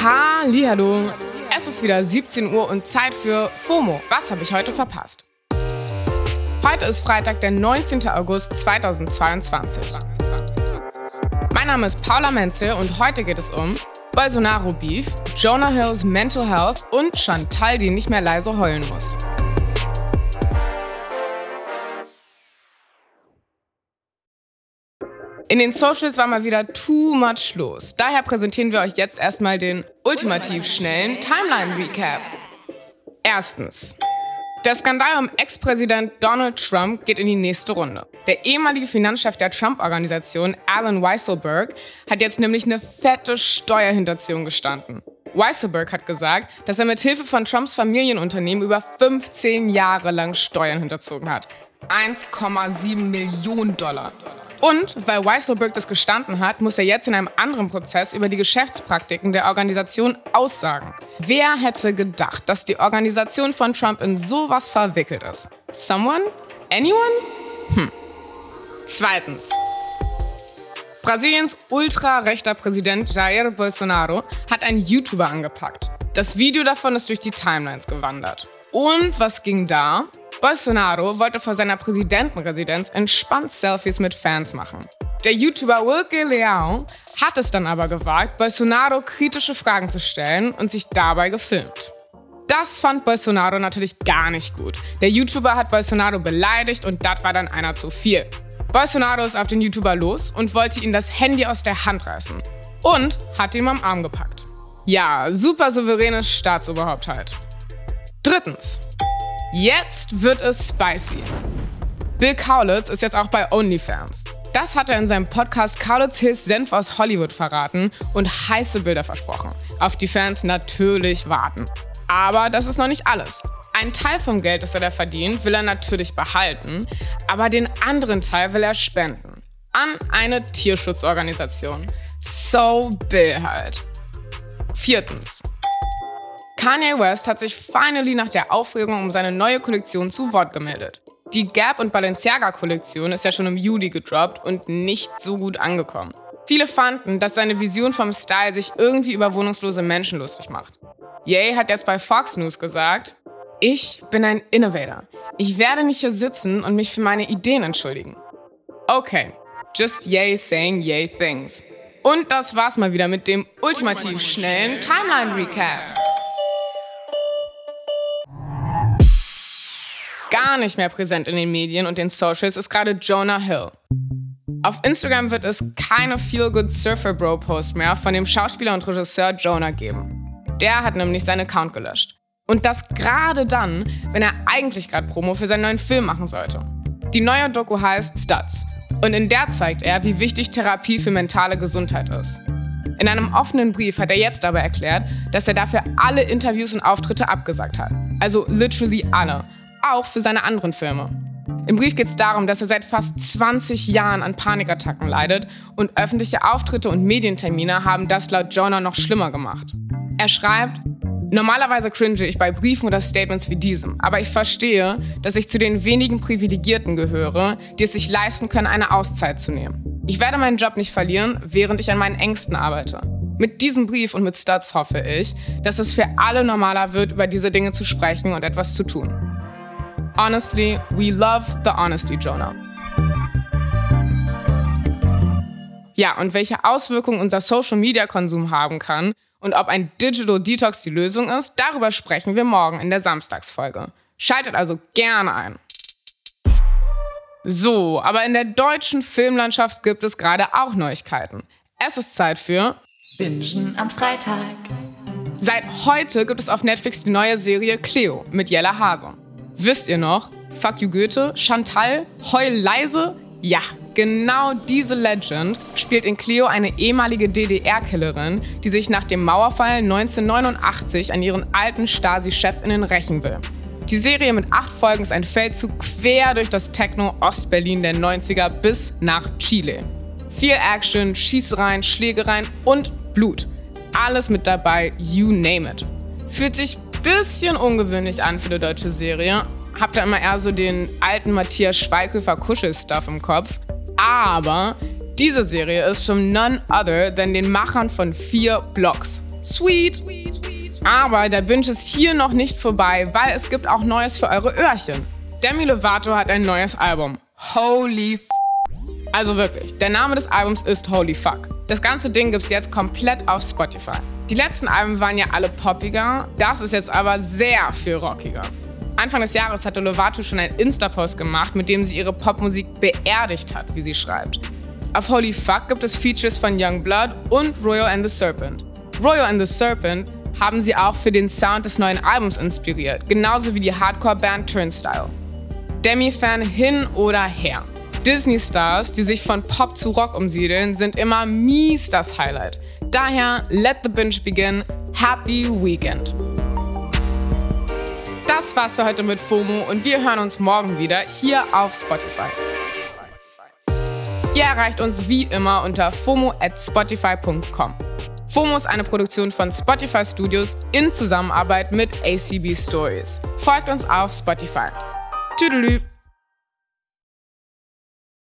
Hallo. Es ist wieder 17 Uhr und Zeit für FOMO. Was habe ich heute verpasst? Heute ist Freitag, der 19. August 2022. Mein Name ist Paula Menzel und heute geht es um Bolsonaro Beef, Jonah Hills Mental Health und Chantal, die nicht mehr leise heulen muss. In den Socials war mal wieder too much los. Daher präsentieren wir euch jetzt erstmal den ultimativ schnellen Timeline Recap. Erstens. Der Skandal um Ex-Präsident Donald Trump geht in die nächste Runde. Der ehemalige Finanzchef der Trump-Organisation, Alan Weisselberg, hat jetzt nämlich eine fette Steuerhinterziehung gestanden. Weisselberg hat gesagt, dass er mit Hilfe von Trumps Familienunternehmen über 15 Jahre lang Steuern hinterzogen hat. 1,7 Millionen Dollar. Und weil Weisselberg das gestanden hat, muss er jetzt in einem anderen Prozess über die Geschäftspraktiken der Organisation aussagen. Wer hätte gedacht, dass die Organisation von Trump in sowas verwickelt ist? Someone? Anyone? Hm. Zweitens. Brasiliens ultra-rechter Präsident Jair Bolsonaro hat einen YouTuber angepackt. Das Video davon ist durch die Timelines gewandert. Und was ging da? Bolsonaro wollte vor seiner Präsidentenresidenz entspannt Selfies mit Fans machen. Der YouTuber Wilke Leão hat es dann aber gewagt, Bolsonaro kritische Fragen zu stellen und sich dabei gefilmt. Das fand Bolsonaro natürlich gar nicht gut. Der YouTuber hat Bolsonaro beleidigt und das war dann einer zu viel. Bolsonaro ist auf den YouTuber los und wollte ihm das Handy aus der Hand reißen und hat ihm am Arm gepackt. Ja, super souveränes Staatsoberhaupt halt. Drittens. Jetzt wird es spicy. Bill Kaulitz ist jetzt auch bei OnlyFans. Das hat er in seinem Podcast Kaulitz Hills Senf aus Hollywood verraten und heiße Bilder versprochen, auf die Fans natürlich warten. Aber das ist noch nicht alles. Ein Teil vom Geld, das er da verdient, will er natürlich behalten, aber den anderen Teil will er spenden. An eine Tierschutzorganisation. So Bill halt. Viertens. Kanye West hat sich finally nach der Aufregung um seine neue Kollektion zu Wort gemeldet. Die Gap und Balenciaga Kollektion ist ja schon im Juli gedroppt und nicht so gut angekommen. Viele fanden, dass seine Vision vom Style sich irgendwie über wohnungslose Menschen lustig macht. Ye hat jetzt bei Fox News gesagt, ich bin ein Innovator. Ich werde nicht hier sitzen und mich für meine Ideen entschuldigen. Okay, just Ye saying Ye things. Und das war's mal wieder mit dem ultimativ schnellen Timeline Recap. Gar nicht mehr präsent in den Medien und den Socials ist gerade Jonah Hill. Auf Instagram wird es keine Feel-Good Surfer Bro Post mehr von dem Schauspieler und Regisseur Jonah geben. Der hat nämlich seinen Account gelöscht. Und das gerade dann, wenn er eigentlich gerade Promo für seinen neuen Film machen sollte. Die neue Doku heißt Studs. Und in der zeigt er, wie wichtig Therapie für mentale Gesundheit ist. In einem offenen Brief hat er jetzt aber erklärt, dass er dafür alle Interviews und Auftritte abgesagt hat. Also literally alle auch für seine anderen Filme. Im Brief geht es darum, dass er seit fast 20 Jahren an Panikattacken leidet und öffentliche Auftritte und Medientermine haben das laut Jonah noch schlimmer gemacht. Er schreibt, Normalerweise cringe ich bei Briefen oder Statements wie diesem, aber ich verstehe, dass ich zu den wenigen Privilegierten gehöre, die es sich leisten können, eine Auszeit zu nehmen. Ich werde meinen Job nicht verlieren, während ich an meinen Ängsten arbeite. Mit diesem Brief und mit Studs hoffe ich, dass es für alle normaler wird, über diese Dinge zu sprechen und etwas zu tun. Honestly, we love the honesty, Jonah. Ja, und welche Auswirkungen unser Social-Media-Konsum haben kann und ob ein Digital Detox die Lösung ist, darüber sprechen wir morgen in der Samstagsfolge. Schaltet also gerne ein. So, aber in der deutschen Filmlandschaft gibt es gerade auch Neuigkeiten. Es ist Zeit für Bingen am Freitag. Seit heute gibt es auf Netflix die neue Serie Cleo mit Jella Hase. Wisst ihr noch? Fuck you Goethe, Chantal, Heul leise? Ja, genau diese Legend spielt in Cleo eine ehemalige DDR-Killerin, die sich nach dem Mauerfall 1989 an ihren alten Stasi-Chefinnen rächen will. Die Serie mit acht Folgen ist ein Feldzug quer durch das Techno-Ostberlin der 90er bis nach Chile. Viel Action, Schießereien, Schlägereien und Blut. Alles mit dabei, you name it. Fühlt sich bisschen ungewöhnlich an für eine deutsche Serie. Hab da immer eher so den alten Matthias Schweighöfer Kuschelstuff im Kopf. Aber diese Serie ist from none other than den Machern von vier Blocks. Sweet. Aber der Binge ist hier noch nicht vorbei, weil es gibt auch Neues für eure Öhrchen. Demi Lovato hat ein neues Album. Holy Also wirklich, der Name des Albums ist Holy Fuck. Das ganze Ding gibt's jetzt komplett auf Spotify. Die letzten Alben waren ja alle poppiger, das ist jetzt aber sehr viel rockiger. Anfang des Jahres hatte Lovato schon einen Insta-Post gemacht, mit dem sie ihre Popmusik beerdigt hat, wie sie schreibt. Auf Holy Fuck gibt es Features von Young Blood und Royal and the Serpent. Royal and the Serpent haben sie auch für den Sound des neuen Albums inspiriert, genauso wie die Hardcore-Band Turnstile. Demi-Fan hin oder her. Disney-Stars, die sich von Pop zu Rock umsiedeln, sind immer mies das Highlight. Daher, let the binge begin. Happy Weekend! Das war's für heute mit FOMO und wir hören uns morgen wieder hier auf Spotify. Ihr erreicht uns wie immer unter FOMO at spotify.com. FOMO ist eine Produktion von Spotify Studios in Zusammenarbeit mit ACB Stories. Folgt uns auf Spotify. Tüdelü!